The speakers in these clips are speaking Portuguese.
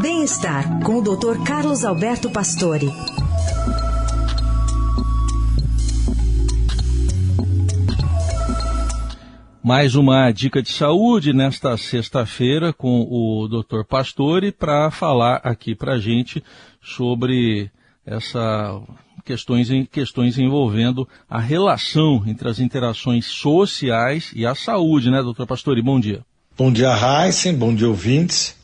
Bem-estar com o Dr. Carlos Alberto Pastore. Mais uma dica de saúde nesta sexta-feira com o Dr. Pastore para falar aqui para a gente sobre essa questões, questões envolvendo a relação entre as interações sociais e a saúde, né, doutor Pastore? Bom dia. Bom dia, Heisen, bom dia, ouvintes.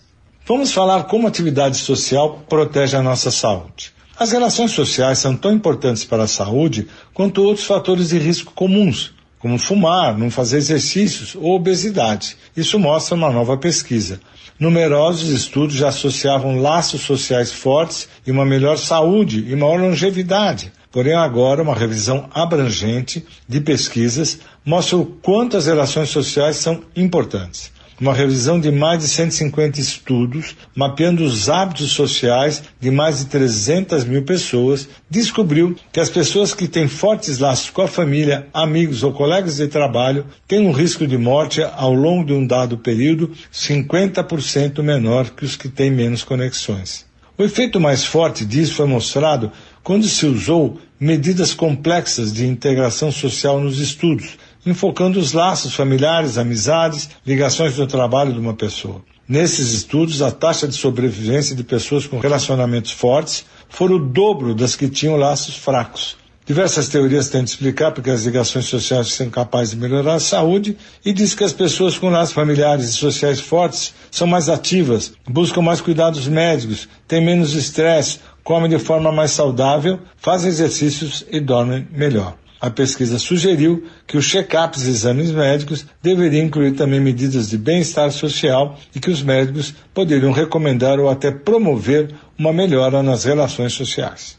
Vamos falar como a atividade social protege a nossa saúde. As relações sociais são tão importantes para a saúde quanto outros fatores de risco comuns, como fumar, não fazer exercícios ou obesidade. Isso mostra uma nova pesquisa. Numerosos estudos já associavam laços sociais fortes e uma melhor saúde e maior longevidade. Porém, agora, uma revisão abrangente de pesquisas mostra o quanto as relações sociais são importantes uma revisão de mais de 150 estudos, mapeando os hábitos sociais de mais de 300 mil pessoas, descobriu que as pessoas que têm fortes laços com a família, amigos ou colegas de trabalho têm um risco de morte ao longo de um dado período 50% menor que os que têm menos conexões. O efeito mais forte disso foi mostrado quando se usou medidas complexas de integração social nos estudos, enfocando os laços familiares, amizades, ligações do trabalho de uma pessoa. Nesses estudos, a taxa de sobrevivência de pessoas com relacionamentos fortes foi o dobro das que tinham laços fracos. Diversas teorias tentam explicar porque as ligações sociais são capazes de melhorar a saúde e diz que as pessoas com laços familiares e sociais fortes são mais ativas, buscam mais cuidados médicos, têm menos estresse, comem de forma mais saudável, fazem exercícios e dormem melhor. A pesquisa sugeriu que os check-ups e exames médicos deveriam incluir também medidas de bem-estar social e que os médicos poderiam recomendar ou até promover uma melhora nas relações sociais.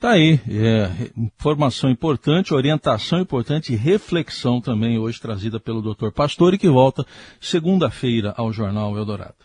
Tá aí, é, informação importante, orientação importante e reflexão também hoje trazida pelo Dr. Pastore, que volta segunda-feira ao Jornal Eldorado.